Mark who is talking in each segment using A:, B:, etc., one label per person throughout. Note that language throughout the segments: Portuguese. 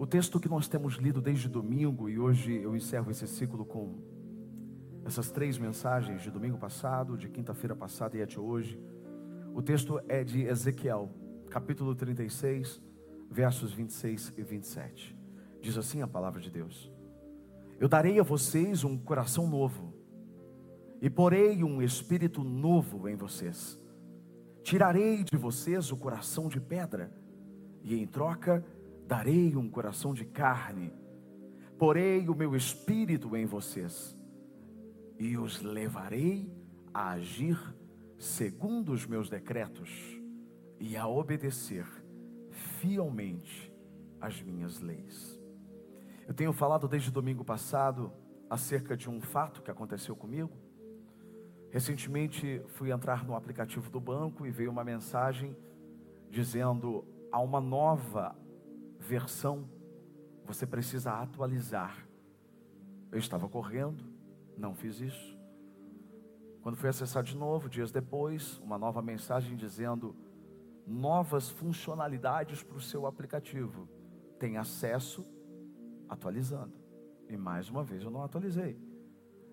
A: O texto que nós temos lido desde domingo, e hoje eu encerro esse ciclo com essas três mensagens de domingo passado, de quinta-feira passada e até hoje. O texto é de Ezequiel, capítulo 36, versos 26 e 27. Diz assim a palavra de Deus: Eu darei a vocês um coração novo, e porei um espírito novo em vocês. Tirarei de vocês o coração de pedra, e em troca darei um coração de carne, porei o meu espírito em vocês, e os levarei a agir segundo os meus decretos e a obedecer fielmente as minhas leis. Eu tenho falado desde domingo passado acerca de um fato que aconteceu comigo. Recentemente fui entrar no aplicativo do banco e veio uma mensagem dizendo há uma nova versão, você precisa atualizar. Eu estava correndo, não fiz isso. Quando fui acessar de novo, dias depois, uma nova mensagem dizendo novas funcionalidades para o seu aplicativo. Tem acesso atualizando. E mais uma vez eu não atualizei.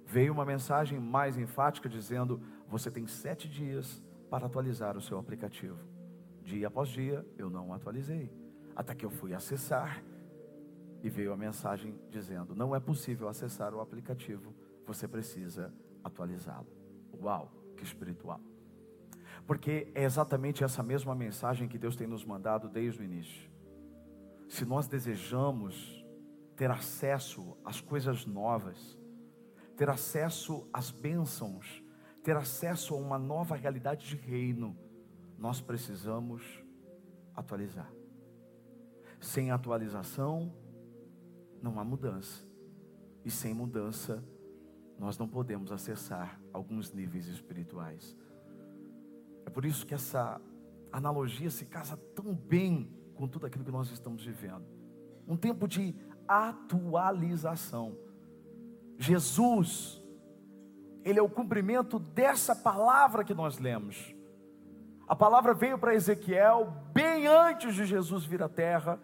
A: Veio uma mensagem mais enfática dizendo: você tem sete dias para atualizar o seu aplicativo. Dia após dia eu não atualizei. Até que eu fui acessar e veio a mensagem dizendo: não é possível acessar o aplicativo, você precisa atualizá-lo. Uau, que espiritual. Porque é exatamente essa mesma mensagem que Deus tem nos mandado desde o início. Se nós desejamos ter acesso às coisas novas, ter acesso às bênçãos, ter acesso a uma nova realidade de reino, nós precisamos atualizar. Sem atualização, não há mudança. E sem mudança, nós não podemos acessar alguns níveis espirituais. É por isso que essa analogia se casa tão bem com tudo aquilo que nós estamos vivendo. Um tempo de atualização. Jesus, Ele é o cumprimento dessa palavra que nós lemos. A palavra veio para Ezequiel bem antes de Jesus vir à terra,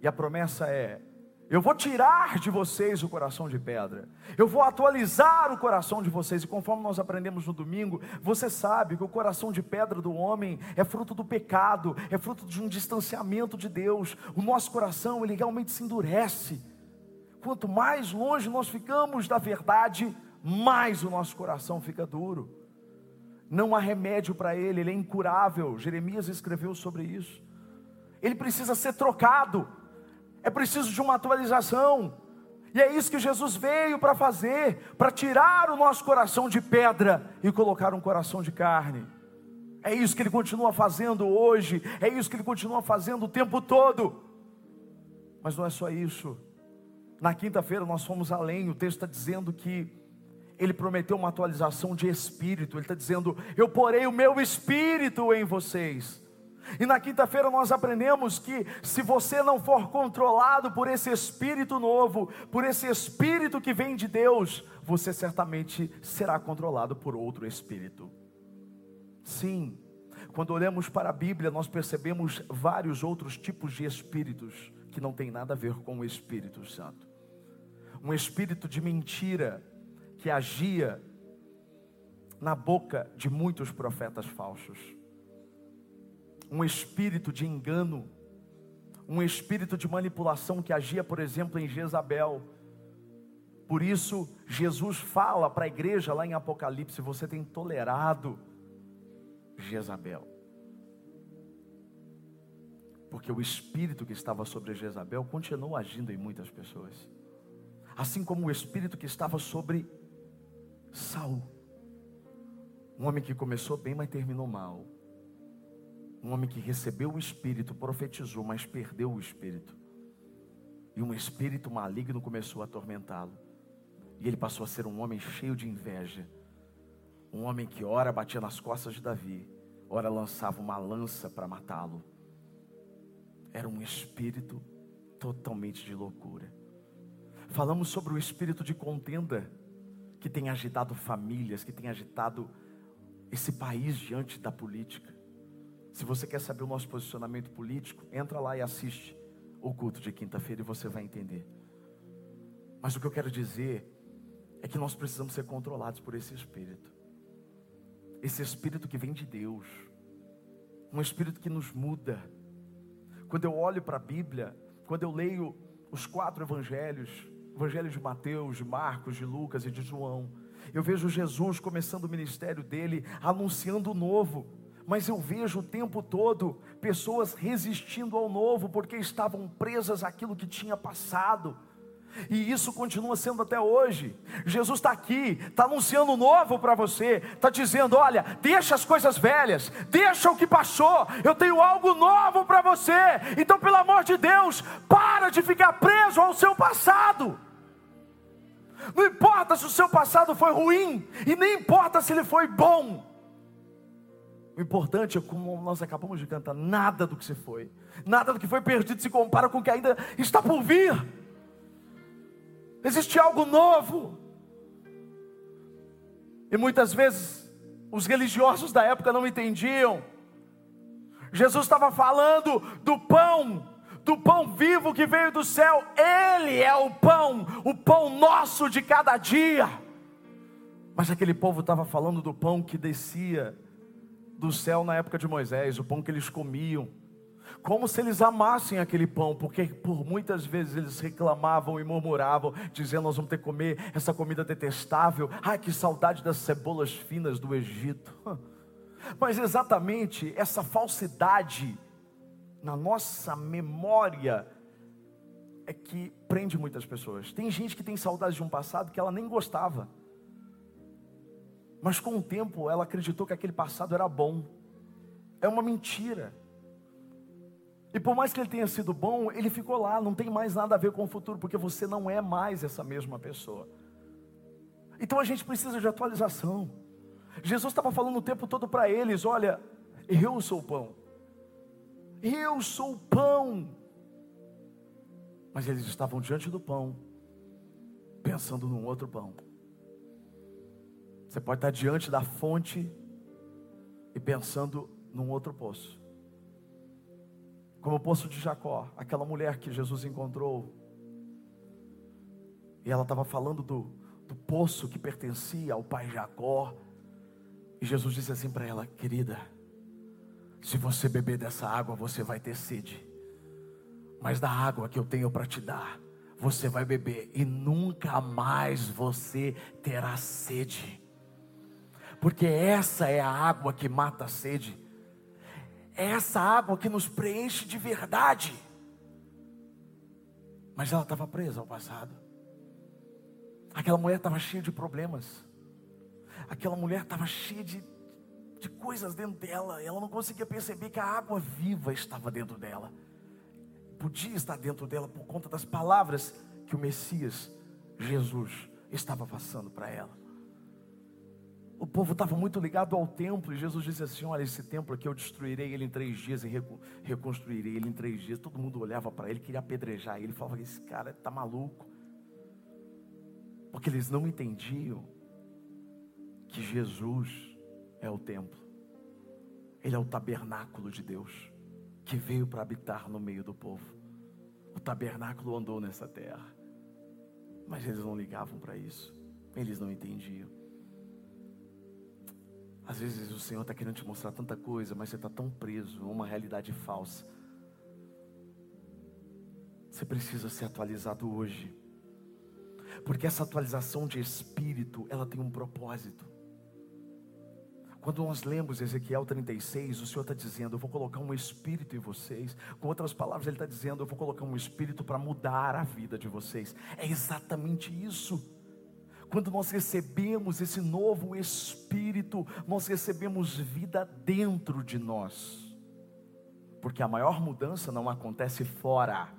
A: e a promessa é: eu vou tirar de vocês o coração de pedra, eu vou atualizar o coração de vocês, e conforme nós aprendemos no domingo, você sabe que o coração de pedra do homem é fruto do pecado, é fruto de um distanciamento de Deus, o nosso coração ele realmente se endurece, quanto mais longe nós ficamos da verdade, mais o nosso coração fica duro não há remédio para ele, ele é incurável. Jeremias escreveu sobre isso. Ele precisa ser trocado, é preciso de uma atualização, e é isso que Jesus veio para fazer, para tirar o nosso coração de pedra e colocar um coração de carne. É isso que ele continua fazendo hoje, é isso que ele continua fazendo o tempo todo. Mas não é só isso. Na quinta-feira nós fomos além, o texto está dizendo que ele prometeu uma atualização de espírito. Ele está dizendo: Eu porei o meu espírito em vocês. E na quinta-feira nós aprendemos que se você não for controlado por esse espírito novo, por esse espírito que vem de Deus, você certamente será controlado por outro espírito. Sim, quando olhamos para a Bíblia, nós percebemos vários outros tipos de espíritos que não tem nada a ver com o Espírito Santo. Um espírito de mentira, que agia na boca de muitos profetas falsos. Um espírito de engano, um espírito de manipulação que agia, por exemplo, em Jezabel. Por isso, Jesus fala para a igreja lá em Apocalipse: você tem tolerado Jezabel. Porque o espírito que estava sobre Jezabel continuou agindo em muitas pessoas. Assim como o espírito que estava sobre Saul. Um homem que começou bem, mas terminou mal. Um homem que recebeu o espírito, profetizou, mas perdeu o espírito. E um espírito maligno começou a atormentá-lo. E ele passou a ser um homem cheio de inveja. Um homem que ora batia nas costas de Davi, ora lançava uma lança para matá-lo. Era um espírito totalmente de loucura. Falamos sobre o espírito de contenda que tem agitado famílias, que tem agitado esse país diante da política. Se você quer saber o nosso posicionamento político, entra lá e assiste o culto de quinta-feira e você vai entender. Mas o que eu quero dizer é que nós precisamos ser controlados por esse espírito. Esse espírito que vem de Deus. Um espírito que nos muda. Quando eu olho para a Bíblia, quando eu leio os quatro evangelhos, evangelho de Mateus, de Marcos, de Lucas e de João, eu vejo Jesus começando o ministério dele, anunciando o novo. Mas eu vejo o tempo todo pessoas resistindo ao novo porque estavam presas àquilo que tinha passado. E isso continua sendo até hoje. Jesus está aqui, está anunciando novo para você, está dizendo: olha, deixa as coisas velhas, deixa o que passou, eu tenho algo novo para você. Então, pelo amor de Deus, para de ficar preso ao seu passado. Não importa se o seu passado foi ruim, e nem importa se ele foi bom. O importante é como nós acabamos de cantar: nada do que você foi, nada do que foi perdido se compara com o que ainda está por vir. Existe algo novo. E muitas vezes os religiosos da época não entendiam. Jesus estava falando do pão, do pão vivo que veio do céu. Ele é o pão, o pão nosso de cada dia. Mas aquele povo estava falando do pão que descia do céu na época de Moisés, o pão que eles comiam como se eles amassem aquele pão, porque por muitas vezes eles reclamavam e murmuravam, dizendo: Nós vamos ter que comer essa comida detestável. Ai, que saudade das cebolas finas do Egito. Mas exatamente essa falsidade na nossa memória é que prende muitas pessoas. Tem gente que tem saudade de um passado que ela nem gostava. Mas com o tempo ela acreditou que aquele passado era bom. É uma mentira. E por mais que ele tenha sido bom, ele ficou lá, não tem mais nada a ver com o futuro, porque você não é mais essa mesma pessoa. Então a gente precisa de atualização. Jesus estava falando o tempo todo para eles: olha, eu sou o pão, eu sou o pão. Mas eles estavam diante do pão, pensando num outro pão. Você pode estar diante da fonte e pensando num outro poço como o poço de Jacó, aquela mulher que Jesus encontrou. E ela estava falando do, do poço que pertencia ao pai Jacó. E Jesus disse assim para ela: Querida, se você beber dessa água, você vai ter sede. Mas da água que eu tenho para te dar, você vai beber e nunca mais você terá sede. Porque essa é a água que mata a sede é essa água que nos preenche de verdade. Mas ela estava presa ao passado. Aquela mulher estava cheia de problemas. Aquela mulher estava cheia de, de coisas dentro dela. Ela não conseguia perceber que a água viva estava dentro dela. Podia estar dentro dela por conta das palavras que o Messias, Jesus, estava passando para ela. O povo estava muito ligado ao templo, e Jesus disse assim: Olha, esse templo aqui eu destruirei ele em três dias e reconstruirei ele em três dias. Todo mundo olhava para ele, queria apedrejar ele, falava: Esse cara está maluco. Porque eles não entendiam que Jesus é o templo, ele é o tabernáculo de Deus, que veio para habitar no meio do povo. O tabernáculo andou nessa terra, mas eles não ligavam para isso, eles não entendiam. Às vezes o Senhor está querendo te mostrar tanta coisa, mas você está tão preso a uma realidade falsa. Você precisa ser atualizado hoje. Porque essa atualização de espírito, ela tem um propósito. Quando nós lemos Ezequiel 36, o Senhor está dizendo: Eu vou colocar um espírito em vocês. Com outras palavras, Ele está dizendo: Eu vou colocar um espírito para mudar a vida de vocês. É exatamente isso. Quando nós recebemos esse novo Espírito, nós recebemos vida dentro de nós. Porque a maior mudança não acontece fora,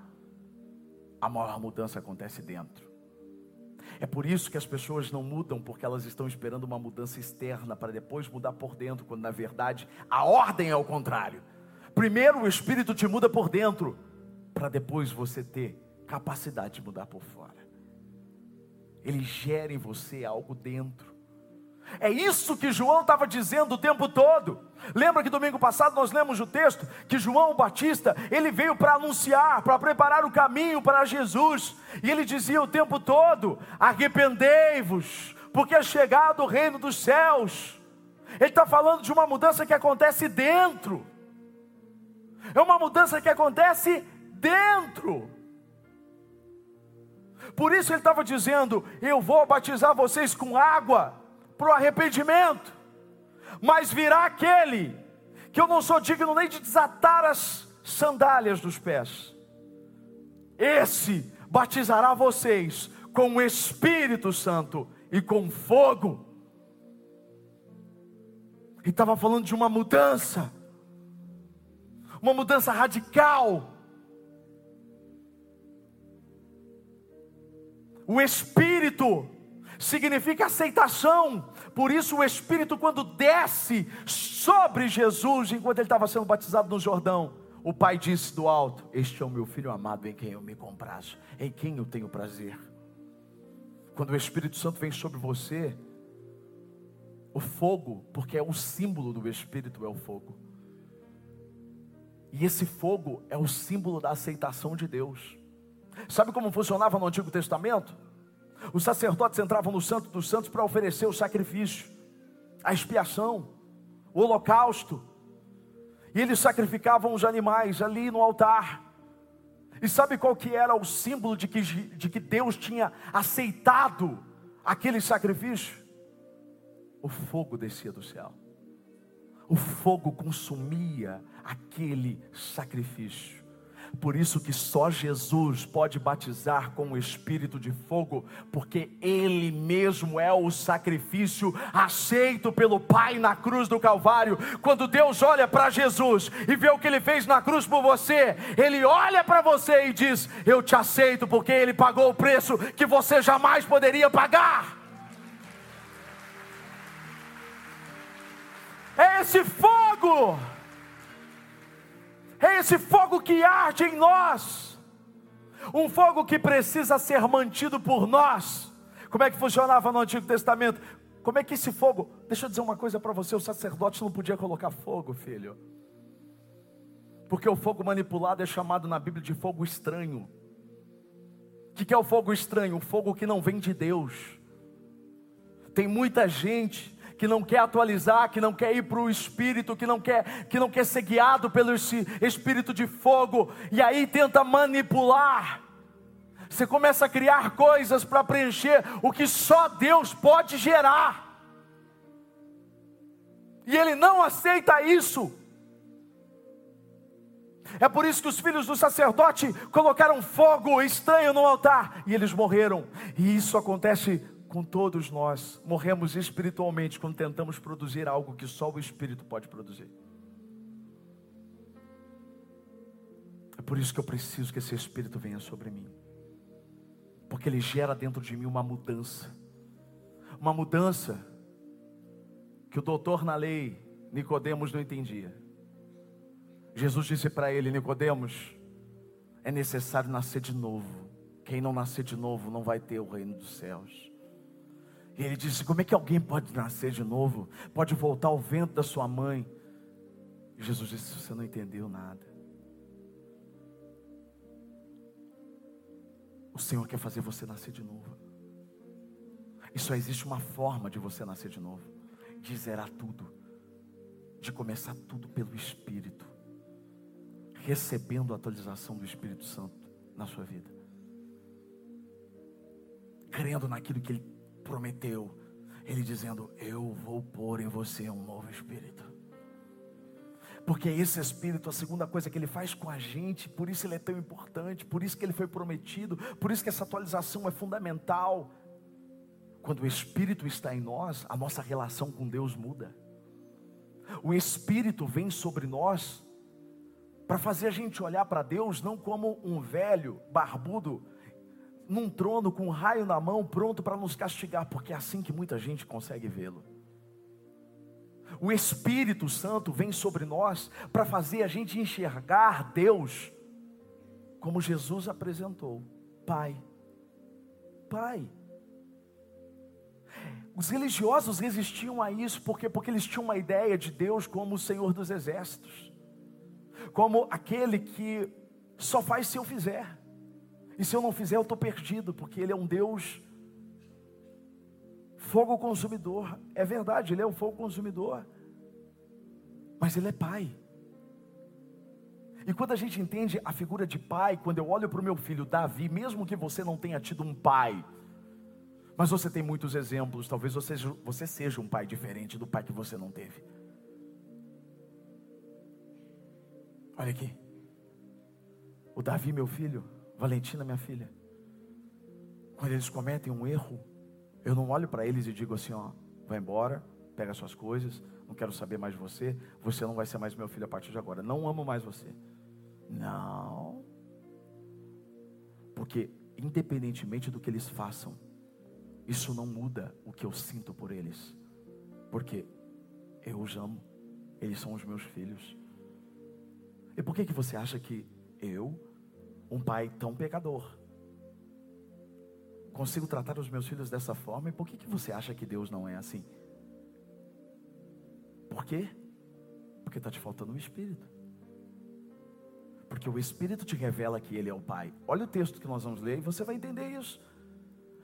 A: a maior mudança acontece dentro. É por isso que as pessoas não mudam, porque elas estão esperando uma mudança externa para depois mudar por dentro, quando na verdade a ordem é o contrário. Primeiro o Espírito te muda por dentro, para depois você ter capacidade de mudar por fora. Ele gera em você algo dentro. É isso que João estava dizendo o tempo todo. Lembra que domingo passado nós lemos o texto que João Batista, ele veio para anunciar, para preparar o caminho para Jesus, e ele dizia o tempo todo: arrependei-vos, porque é chegado o reino dos céus. Ele está falando de uma mudança que acontece dentro, é uma mudança que acontece dentro. Por isso ele estava dizendo: Eu vou batizar vocês com água para o arrependimento mas virá aquele que eu não sou digno nem de desatar as sandálias dos pés. Esse batizará vocês com o Espírito Santo e com fogo. E estava falando de uma mudança, uma mudança radical. O Espírito significa aceitação, por isso, o Espírito, quando desce sobre Jesus, enquanto ele estava sendo batizado no Jordão, o Pai disse do alto: Este é o meu filho amado, em quem eu me comprazo, em quem eu tenho prazer. Quando o Espírito Santo vem sobre você, o fogo, porque é o símbolo do Espírito, é o fogo. E esse fogo é o símbolo da aceitação de Deus. Sabe como funcionava no Antigo Testamento? Os sacerdotes entravam no Santo dos Santos para oferecer o sacrifício, a expiação, o holocausto. E eles sacrificavam os animais ali no altar. E sabe qual que era o símbolo de que, de que Deus tinha aceitado aquele sacrifício? O fogo descia do céu. O fogo consumia aquele sacrifício. Por isso que só Jesus pode batizar com o espírito de fogo, porque ele mesmo é o sacrifício aceito pelo Pai na cruz do Calvário. Quando Deus olha para Jesus e vê o que ele fez na cruz por você, ele olha para você e diz: "Eu te aceito porque ele pagou o preço que você jamais poderia pagar". É esse fogo é esse fogo que arde em nós, um fogo que precisa ser mantido por nós. Como é que funcionava no Antigo Testamento? Como é que esse fogo, deixa eu dizer uma coisa para você: o sacerdote não podia colocar fogo, filho, porque o fogo manipulado é chamado na Bíblia de fogo estranho. O que é o fogo estranho? O fogo que não vem de Deus. Tem muita gente que não quer atualizar, que não quer ir para o Espírito, que não quer, que não quer ser guiado pelo Espírito de fogo, e aí tenta manipular. Você começa a criar coisas para preencher o que só Deus pode gerar. E ele não aceita isso. É por isso que os filhos do sacerdote colocaram fogo estranho no altar e eles morreram. E isso acontece com todos nós, morremos espiritualmente quando tentamos produzir algo que só o Espírito pode produzir. É por isso que eu preciso que esse Espírito venha sobre mim, porque ele gera dentro de mim uma mudança, uma mudança que o doutor na lei, Nicodemos, não entendia. Jesus disse para ele, Nicodemos, é necessário nascer de novo. Quem não nascer de novo não vai ter o reino dos céus. E ele disse: Como é que alguém pode nascer de novo? Pode voltar ao vento da sua mãe? E Jesus disse: Você não entendeu nada. O Senhor quer fazer você nascer de novo. E só existe uma forma de você nascer de novo: de zerar tudo, de começar tudo pelo Espírito, recebendo a atualização do Espírito Santo na sua vida, crendo naquilo que Ele prometeu. Ele dizendo: Eu vou pôr em você um novo espírito. Porque esse espírito, a segunda coisa que ele faz com a gente, por isso ele é tão importante, por isso que ele foi prometido, por isso que essa atualização é fundamental. Quando o espírito está em nós, a nossa relação com Deus muda. O espírito vem sobre nós para fazer a gente olhar para Deus não como um velho barbudo num trono com um raio na mão, pronto para nos castigar, porque é assim que muita gente consegue vê-lo. O Espírito Santo vem sobre nós para fazer a gente enxergar Deus como Jesus apresentou: Pai. Pai. Os religiosos resistiam a isso porque porque eles tinham uma ideia de Deus como o Senhor dos exércitos, como aquele que só faz se eu fizer. E se eu não fizer, eu estou perdido, porque Ele é um Deus fogo consumidor. É verdade, Ele é o fogo consumidor. Mas Ele é Pai. E quando a gente entende a figura de pai, quando eu olho para o meu filho Davi, mesmo que você não tenha tido um pai, mas você tem muitos exemplos, talvez você, você seja um pai diferente do pai que você não teve. Olha aqui. O Davi, meu filho, Valentina, minha filha. Quando eles cometem um erro, eu não olho para eles e digo assim: ó, vai embora, pega suas coisas, não quero saber mais de você, você não vai ser mais meu filho a partir de agora, não amo mais você. Não. Porque, independentemente do que eles façam, isso não muda o que eu sinto por eles. Porque eu os amo, eles são os meus filhos. E por que, que você acha que eu, um pai tão pecador, consigo tratar os meus filhos dessa forma? E por que, que você acha que Deus não é assim? Por quê? Porque está te faltando o Espírito. Porque o Espírito te revela que Ele é o Pai. Olha o texto que nós vamos ler e você vai entender isso.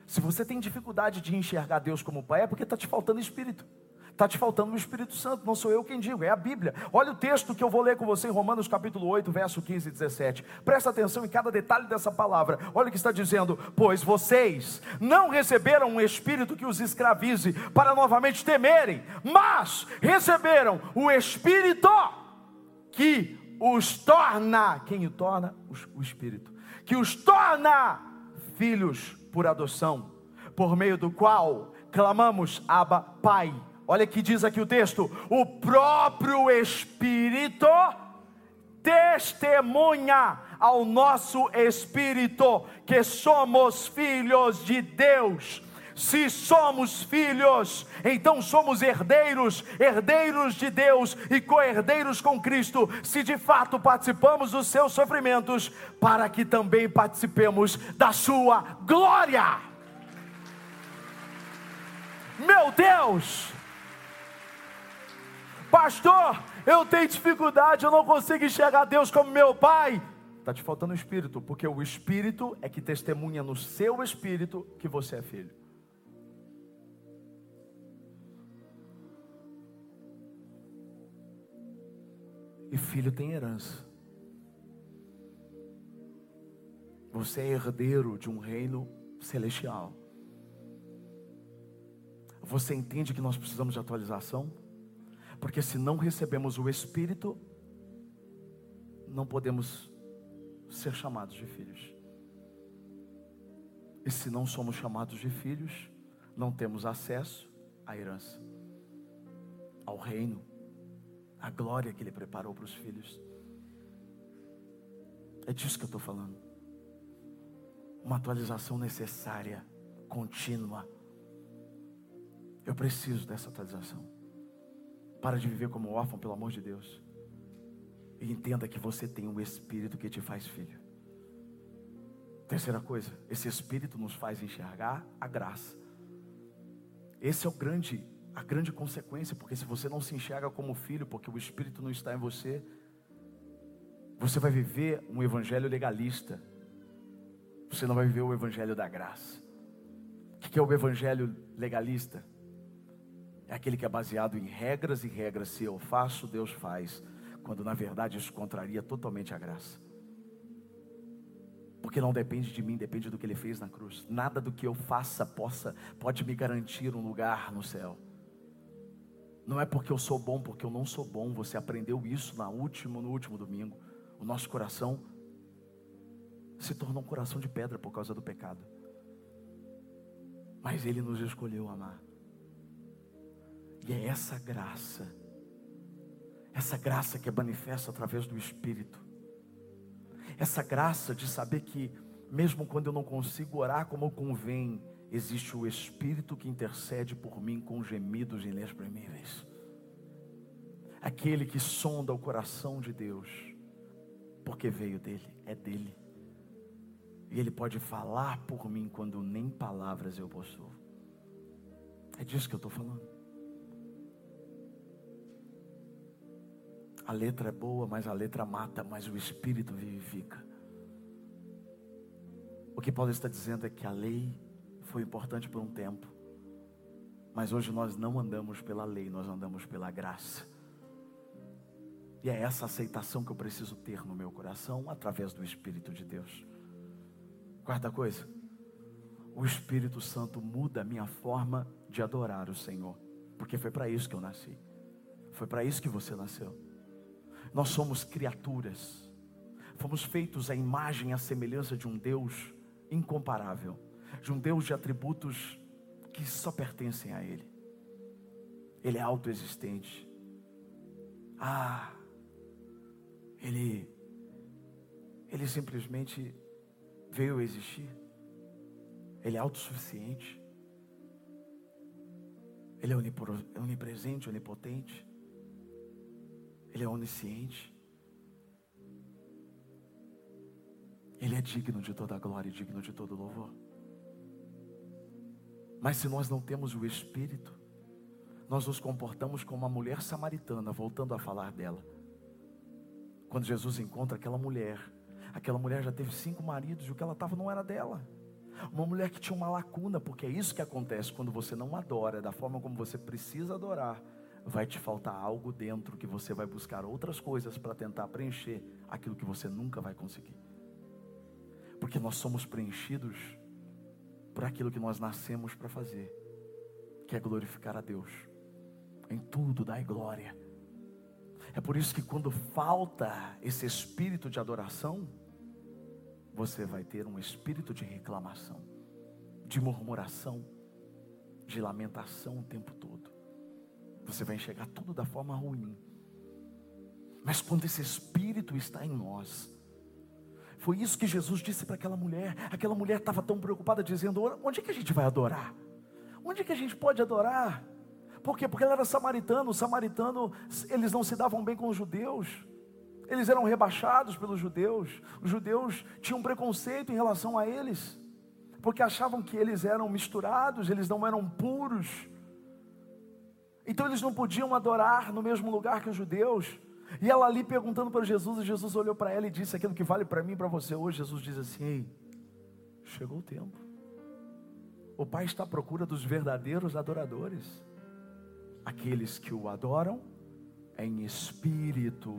A: Se você tem dificuldade de enxergar Deus como Pai, é porque está te faltando Espírito. Está te faltando o Espírito Santo, não sou eu quem digo, é a Bíblia. Olha o texto que eu vou ler com você em Romanos capítulo 8, verso 15 e 17. Presta atenção em cada detalhe dessa palavra. Olha o que está dizendo: Pois vocês não receberam um espírito que os escravize para novamente temerem, mas receberam o Espírito que os torna, quem o torna? O Espírito, que os torna filhos por adoção, por meio do qual clamamos Abba Pai. Olha que diz aqui o texto: o próprio Espírito testemunha ao nosso espírito que somos filhos de Deus. Se somos filhos, então somos herdeiros, herdeiros de Deus e co-herdeiros com Cristo, se de fato participamos dos seus sofrimentos, para que também participemos da sua glória. Meu Deus! Pastor, eu tenho dificuldade, eu não consigo enxergar Deus como meu pai. Está te faltando o espírito, porque o espírito é que testemunha no seu espírito que você é filho. E filho tem herança. Você é herdeiro de um reino celestial. Você entende que nós precisamos de atualização? Porque se não recebemos o Espírito, não podemos ser chamados de filhos. E se não somos chamados de filhos, não temos acesso à herança, ao reino a glória que Ele preparou para os filhos. É disso que eu estou falando. Uma atualização necessária, contínua. Eu preciso dessa atualização. Para de viver como órfão, pelo amor de Deus. E entenda que você tem um Espírito que te faz filho. Terceira coisa, esse Espírito nos faz enxergar a graça. Esse é o grande a grande consequência, porque se você não se enxerga como filho, porque o Espírito não está em você, você vai viver um evangelho legalista, você não vai viver o evangelho da graça. O que é o evangelho legalista? É aquele que é baseado em regras e regras. Se eu faço, Deus faz. Quando na verdade isso contraria totalmente a graça. Porque não depende de mim, depende do que ele fez na cruz. Nada do que eu faça possa pode me garantir um lugar no céu. Não é porque eu sou bom, porque eu não sou bom. Você aprendeu isso na último, no último domingo. O nosso coração se tornou um coração de pedra por causa do pecado. Mas Ele nos escolheu amar. E é essa graça, essa graça que é manifesta através do Espírito, essa graça de saber que, mesmo quando eu não consigo orar como convém, existe o Espírito que intercede por mim com gemidos inexprimíveis. Aquele que sonda o coração de Deus, porque veio dele, é dele. E ele pode falar por mim quando nem palavras eu possuo. É disso que eu estou falando. A letra é boa, mas a letra mata, mas o espírito vivifica. O que Paulo está dizendo é que a lei foi importante por um tempo, mas hoje nós não andamos pela lei, nós andamos pela graça. E é essa aceitação que eu preciso ter no meu coração através do Espírito de Deus. Quarta coisa, o Espírito Santo muda a minha forma de adorar o Senhor, porque foi para isso que eu nasci, foi para isso que você nasceu. Nós somos criaturas, fomos feitos à imagem e à semelhança de um Deus incomparável, de um Deus de atributos que só pertencem a Ele. Ele é autoexistente. Ah, Ele, Ele simplesmente veio existir. Ele é autossuficiente. Ele é onipresente, onipotente. Ele é onisciente. Ele é digno de toda glória e digno de todo louvor. Mas se nós não temos o Espírito, nós nos comportamos como uma mulher samaritana, voltando a falar dela. Quando Jesus encontra aquela mulher, aquela mulher já teve cinco maridos e o que ela estava não era dela. Uma mulher que tinha uma lacuna, porque é isso que acontece quando você não adora da forma como você precisa adorar. Vai te faltar algo dentro que você vai buscar outras coisas para tentar preencher aquilo que você nunca vai conseguir. Porque nós somos preenchidos por aquilo que nós nascemos para fazer, que é glorificar a Deus. Em tudo dai glória. É por isso que quando falta esse espírito de adoração, você vai ter um espírito de reclamação, de murmuração, de lamentação o tempo todo. Você vai enxergar tudo da forma ruim. Mas quando esse espírito está em nós, foi isso que Jesus disse para aquela mulher. Aquela mulher estava tão preocupada, dizendo: Onde é que a gente vai adorar? Onde é que a gente pode adorar? Por quê? Porque ela era samaritana. Os samaritanos, eles não se davam bem com os judeus. Eles eram rebaixados pelos judeus. Os judeus tinham preconceito em relação a eles. Porque achavam que eles eram misturados, eles não eram puros. Então eles não podiam adorar no mesmo lugar que os judeus. E ela ali perguntando para Jesus, e Jesus olhou para ela e disse: Aquilo que vale para mim e para você hoje. Jesus diz assim: Ei, chegou o tempo. O Pai está à procura dos verdadeiros adoradores, aqueles que o adoram em espírito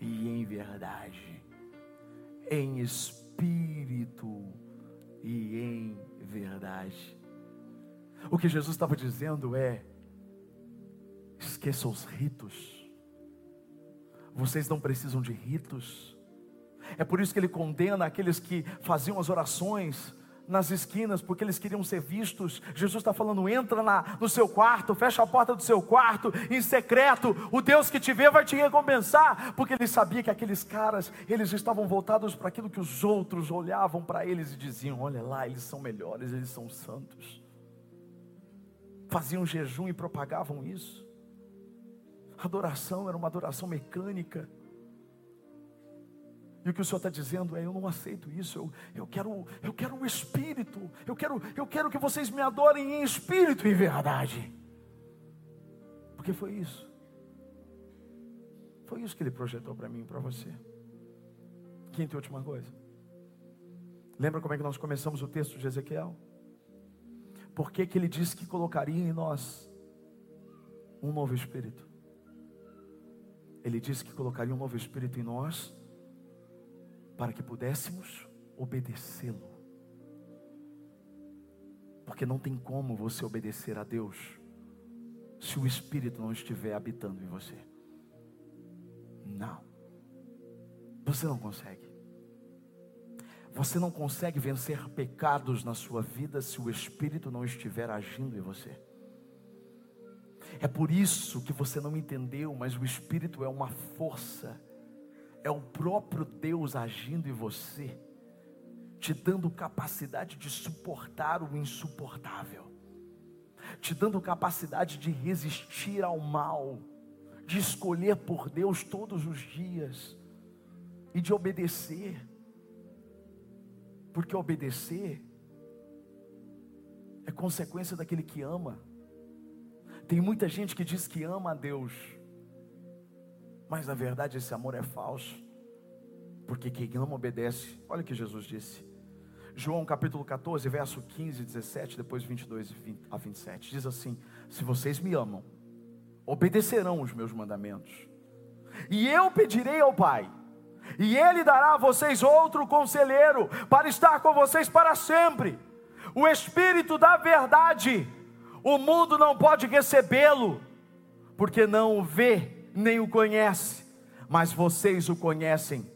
A: e em verdade. Em espírito e em verdade. O que Jesus estava dizendo é: esqueça os ritos vocês não precisam de ritos. É por isso que ele condena aqueles que faziam as orações nas esquinas, porque eles queriam ser vistos. Jesus está falando: entra na, no seu quarto, fecha a porta do seu quarto, em secreto. O Deus que te vê vai te recompensar, porque ele sabia que aqueles caras, eles estavam voltados para aquilo que os outros olhavam para eles e diziam: olha lá, eles são melhores, eles são santos. Faziam jejum e propagavam isso. Adoração era uma adoração mecânica. E o que o Senhor está dizendo é: eu não aceito isso. Eu, eu quero, eu quero o Espírito. Eu quero, eu quero que vocês me adorem em Espírito e em verdade. Porque foi isso. Foi isso que Ele projetou para mim e para você. Quinta e última coisa. Lembra como é que nós começamos o texto de Ezequiel? Por que, que ele disse que colocaria em nós um novo espírito? Ele disse que colocaria um novo espírito em nós para que pudéssemos obedecê-lo. Porque não tem como você obedecer a Deus se o Espírito não estiver habitando em você. Não. Você não consegue. Você não consegue vencer pecados na sua vida se o Espírito não estiver agindo em você. É por isso que você não entendeu, mas o Espírito é uma força, é o próprio Deus agindo em você, te dando capacidade de suportar o insuportável, te dando capacidade de resistir ao mal, de escolher por Deus todos os dias e de obedecer, porque obedecer é consequência daquele que ama. Tem muita gente que diz que ama a Deus, mas na verdade esse amor é falso, porque quem ama obedece. Olha o que Jesus disse. João capítulo 14, verso 15 e 17, depois 22 a 27. Diz assim: Se vocês me amam, obedecerão os meus mandamentos. E eu pedirei ao Pai, e Ele dará a vocês outro conselheiro, para estar com vocês para sempre. O Espírito da Verdade, o mundo não pode recebê-lo, porque não o vê, nem o conhece, mas vocês o conhecem,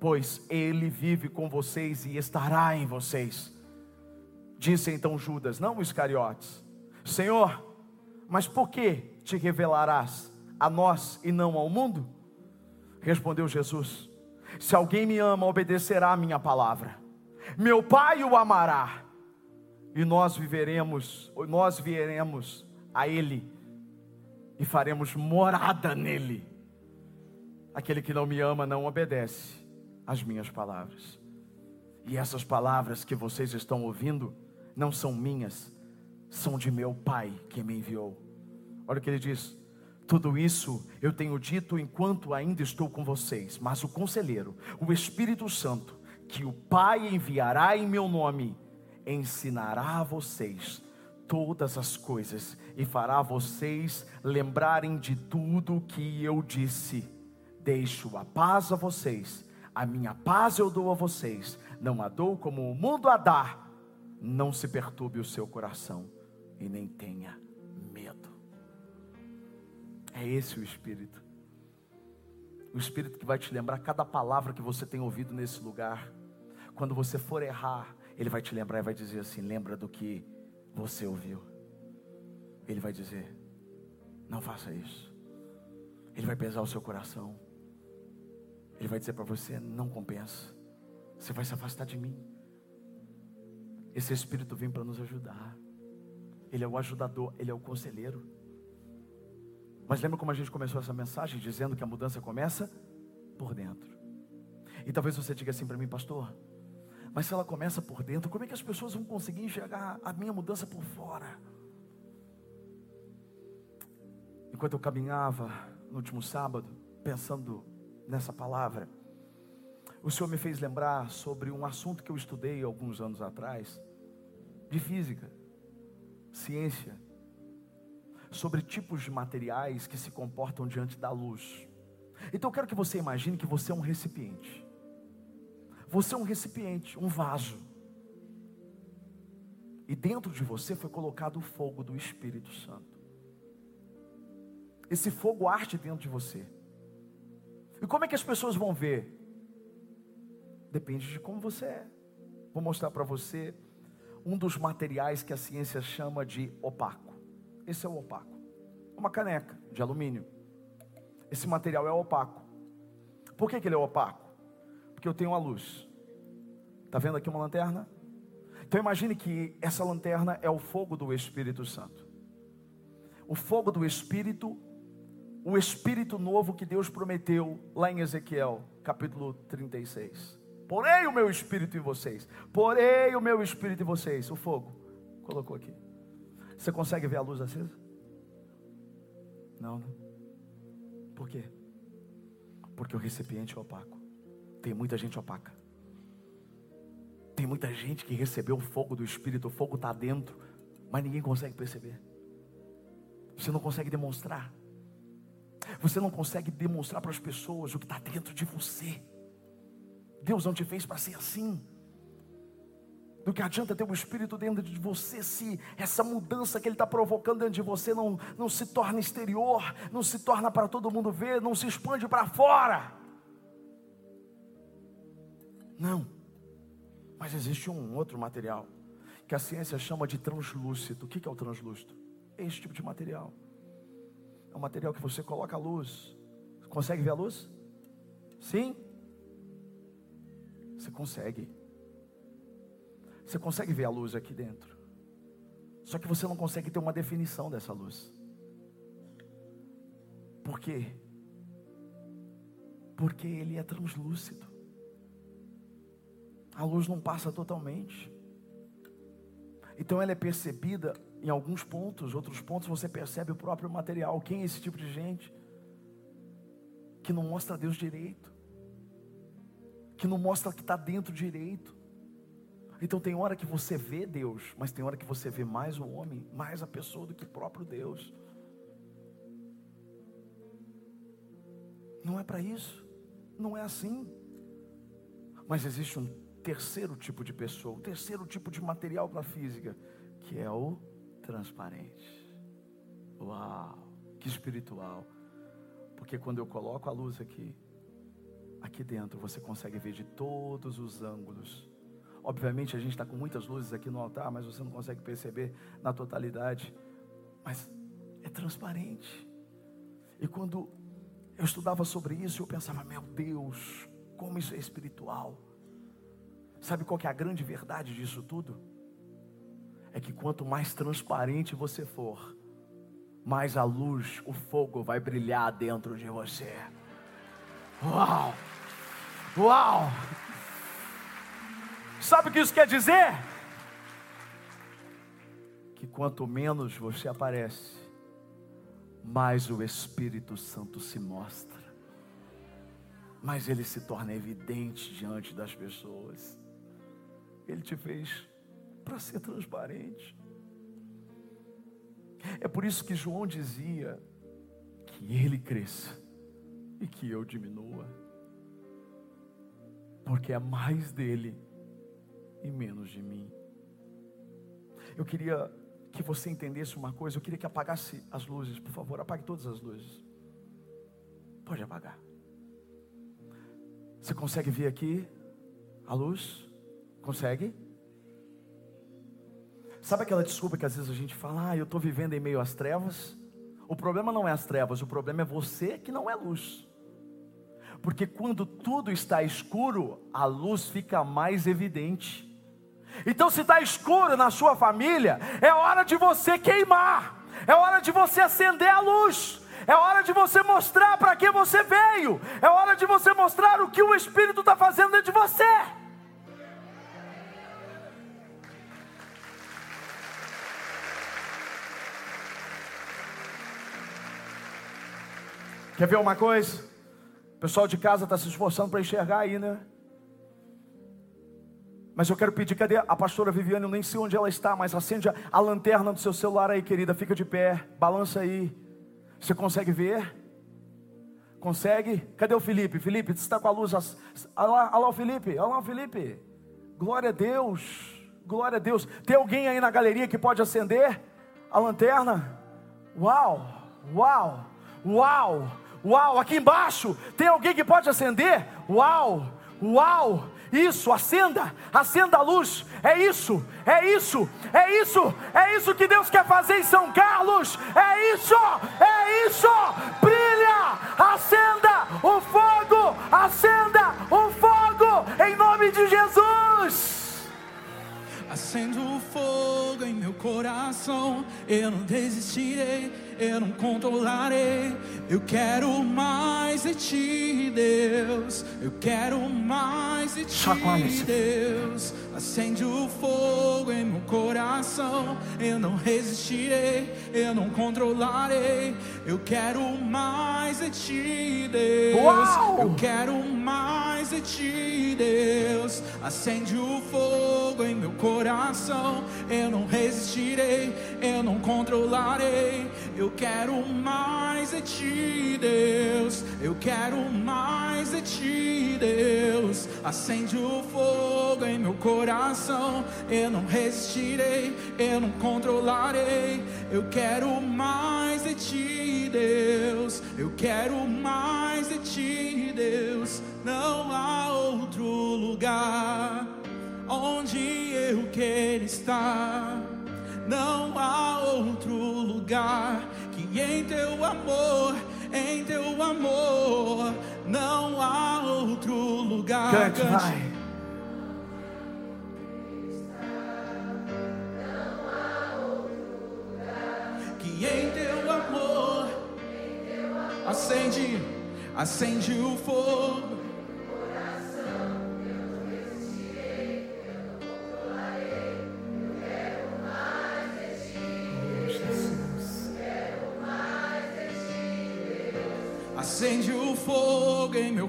A: pois Ele vive com vocês e estará em vocês. Disse então Judas, não Iscariotes, Senhor, mas por que te revelarás a nós e não ao mundo? Respondeu Jesus: Se alguém me ama, obedecerá a minha palavra. Meu Pai o amará, e nós viveremos, nós vieremos a Ele e faremos morada nele. Aquele que não me ama não obedece às minhas palavras. E essas palavras que vocês estão ouvindo não são minhas, são de meu Pai que me enviou. Olha o que ele diz: tudo isso eu tenho dito enquanto ainda estou com vocês, mas o conselheiro, o Espírito Santo, que o Pai enviará em meu nome, ensinará a vocês todas as coisas e fará vocês lembrarem de tudo que eu disse. Deixo a paz a vocês, a minha paz eu dou a vocês, não a dou como o mundo a dá. Não se perturbe o seu coração e nem tenha é esse o Espírito. O Espírito que vai te lembrar cada palavra que você tem ouvido nesse lugar. Quando você for errar, Ele vai te lembrar e vai dizer assim: lembra do que você ouviu. Ele vai dizer: não faça isso. Ele vai pesar o seu coração. Ele vai dizer para você: não compensa. Você vai se afastar de mim. Esse Espírito vem para nos ajudar. Ele é o ajudador, ele é o conselheiro. Mas lembra como a gente começou essa mensagem dizendo que a mudança começa por dentro. E talvez você diga assim para mim, pastor, mas se ela começa por dentro, como é que as pessoas vão conseguir enxergar a minha mudança por fora? Enquanto eu caminhava no último sábado, pensando nessa palavra, o Senhor me fez lembrar sobre um assunto que eu estudei alguns anos atrás, de física, ciência sobre tipos de materiais que se comportam diante da luz. Então eu quero que você imagine que você é um recipiente. Você é um recipiente, um vaso. E dentro de você foi colocado o fogo do Espírito Santo. Esse fogo arde dentro de você. E como é que as pessoas vão ver? Depende de como você é. Vou mostrar para você um dos materiais que a ciência chama de opaco. Esse é o opaco. Uma caneca de alumínio. Esse material é opaco. Por que, que ele é opaco? Porque eu tenho a luz. Está vendo aqui uma lanterna? Então imagine que essa lanterna é o fogo do Espírito Santo. O fogo do Espírito, o Espírito novo que Deus prometeu lá em Ezequiel, capítulo 36. Porei o meu Espírito em vocês. Porei o meu Espírito em vocês. O fogo. Colocou aqui. Você consegue ver a luz acesa? Não, não. Por quê? Porque o recipiente é opaco. Tem muita gente opaca. Tem muita gente que recebeu o fogo do Espírito, o fogo está dentro, mas ninguém consegue perceber. Você não consegue demonstrar. Você não consegue demonstrar para as pessoas o que está dentro de você. Deus não te fez para ser assim. Do que adianta ter o Espírito dentro de você se essa mudança que Ele está provocando dentro de você não, não se torna exterior, não se torna para todo mundo ver, não se expande para fora. Não. Mas existe um outro material que a ciência chama de translúcido. O que é o translúcido? É esse tipo de material. É um material que você coloca a luz. Consegue ver a luz? Sim? Você consegue. Você consegue ver a luz aqui dentro. Só que você não consegue ter uma definição dessa luz. Por quê? Porque ele é translúcido. A luz não passa totalmente. Então ela é percebida em alguns pontos, outros pontos você percebe o próprio material. Quem é esse tipo de gente? Que não mostra Deus direito, que não mostra que está dentro direito. Então tem hora que você vê Deus, mas tem hora que você vê mais o homem, mais a pessoa do que o próprio Deus. Não é para isso, não é assim. Mas existe um terceiro tipo de pessoa, um terceiro tipo de material para a física, que é o transparente. Uau, que espiritual. Porque quando eu coloco a luz aqui, aqui dentro você consegue ver de todos os ângulos. Obviamente a gente está com muitas luzes aqui no altar, mas você não consegue perceber na totalidade. Mas é transparente. E quando eu estudava sobre isso, eu pensava, meu Deus, como isso é espiritual. Sabe qual que é a grande verdade disso tudo? É que quanto mais transparente você for, mais a luz, o fogo vai brilhar dentro de você. Uau! Uau! Sabe o que isso quer dizer? Que quanto menos você aparece, mais o Espírito Santo se mostra, mais ele se torna evidente diante das pessoas. Ele te fez para ser transparente. É por isso que João dizia que ele cresça e que eu diminua, porque é mais dele e menos de mim. Eu queria que você entendesse uma coisa, eu queria que apagasse as luzes, por favor, apague todas as luzes. Pode apagar. Você consegue ver aqui a luz? Consegue? Sabe aquela desculpa que às vezes a gente fala, ah, eu estou vivendo em meio às trevas? O problema não é as trevas, o problema é você que não é luz. Porque quando tudo está escuro, a luz fica mais evidente. Então, se está escuro na sua família, é hora de você queimar, é hora de você acender a luz. É hora de você mostrar para que você veio. É hora de você mostrar o que o Espírito está fazendo dentro de você. Quer ver uma coisa? O pessoal de casa está se esforçando para enxergar aí, né? Mas eu quero pedir, cadê a pastora Viviane? Eu nem sei onde ela está, mas acende a, a lanterna do seu celular aí, querida. Fica de pé, balança aí. Você consegue ver? Consegue? Cadê o Felipe? Felipe, você está com a luz. Olha lá, olha lá o Felipe, olha lá o Felipe. Glória a Deus, glória a Deus. Tem alguém aí na galeria que pode acender a lanterna? Uau, uau, uau. Uau, aqui embaixo tem alguém que pode acender? Uau, uau. Isso, acenda, acenda a luz. É isso, é isso, é isso, é isso que Deus quer fazer em São Carlos. É isso, é isso. Brilha, acenda o fogo, acenda o fogo em nome de Jesus.
B: Acendo o fogo em meu coração, eu não desistirei eu não controlarei. Eu quero mais de ti, Deus. Eu quero mais de ti, Deus. Acende o fogo em meu coração. Eu não resistirei, eu não controlarei. Eu quero mais de ti, Deus.
A: Uau!
B: Eu quero mais de ti, Deus. Acende o fogo em meu coração. Eu não resistirei, eu não controlarei. Eu quero mais de ti, Deus. Eu quero mais de ti, Deus. Acende o fogo em meu coração. Eu não resistirei, eu não controlarei. Eu quero mais de ti, Deus. Eu quero mais de ti, Deus. Não há outro lugar onde eu quero estar. Não há outro lugar que em teu amor, em teu amor, não há outro lugar.
A: Cante, vai.
B: Que em teu amor, acende, acende o fogo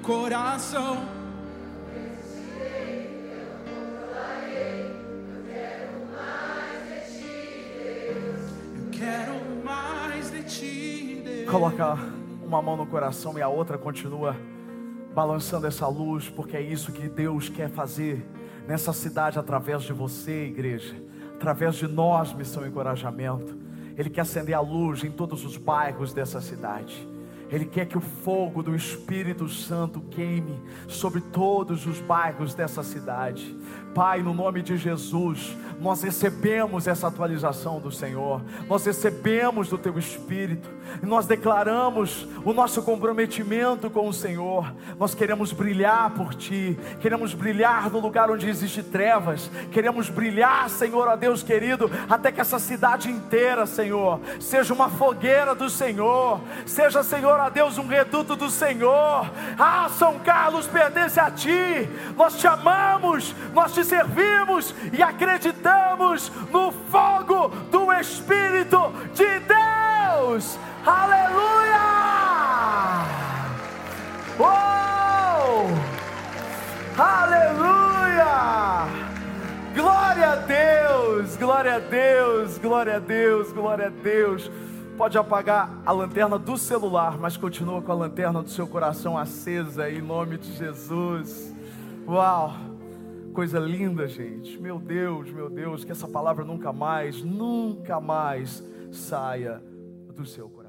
B: coração. Eu quero mais de ti, Deus.
A: Coloca uma mão no coração e a outra continua balançando essa luz, porque é isso que Deus quer fazer nessa cidade através de você, igreja, através de nós, missão e encorajamento. Ele quer acender a luz em todos os bairros dessa cidade. Ele quer que o fogo do Espírito Santo queime sobre todos os bairros dessa cidade. Pai, no nome de Jesus, nós recebemos essa atualização do Senhor, nós recebemos do Teu Espírito, nós declaramos o nosso comprometimento com o Senhor. Nós queremos brilhar por Ti, queremos brilhar no lugar onde existe trevas, queremos brilhar, Senhor, ó Deus querido, até que essa cidade inteira, Senhor, seja uma fogueira do Senhor, seja, Senhor, ó Deus, um reduto do Senhor. Ah, São Carlos pertence a Ti, nós te amamos, nós te servimos e acreditamos no fogo do Espírito de Deus. Aleluia! Oh! Aleluia! Glória a Deus, glória a Deus, glória a Deus, glória a Deus. Pode apagar a lanterna do celular, mas continua com a lanterna do seu coração acesa em nome de Jesus. Uau! Coisa linda, gente. Meu Deus, meu Deus, que essa palavra nunca mais, nunca mais saia do seu coração.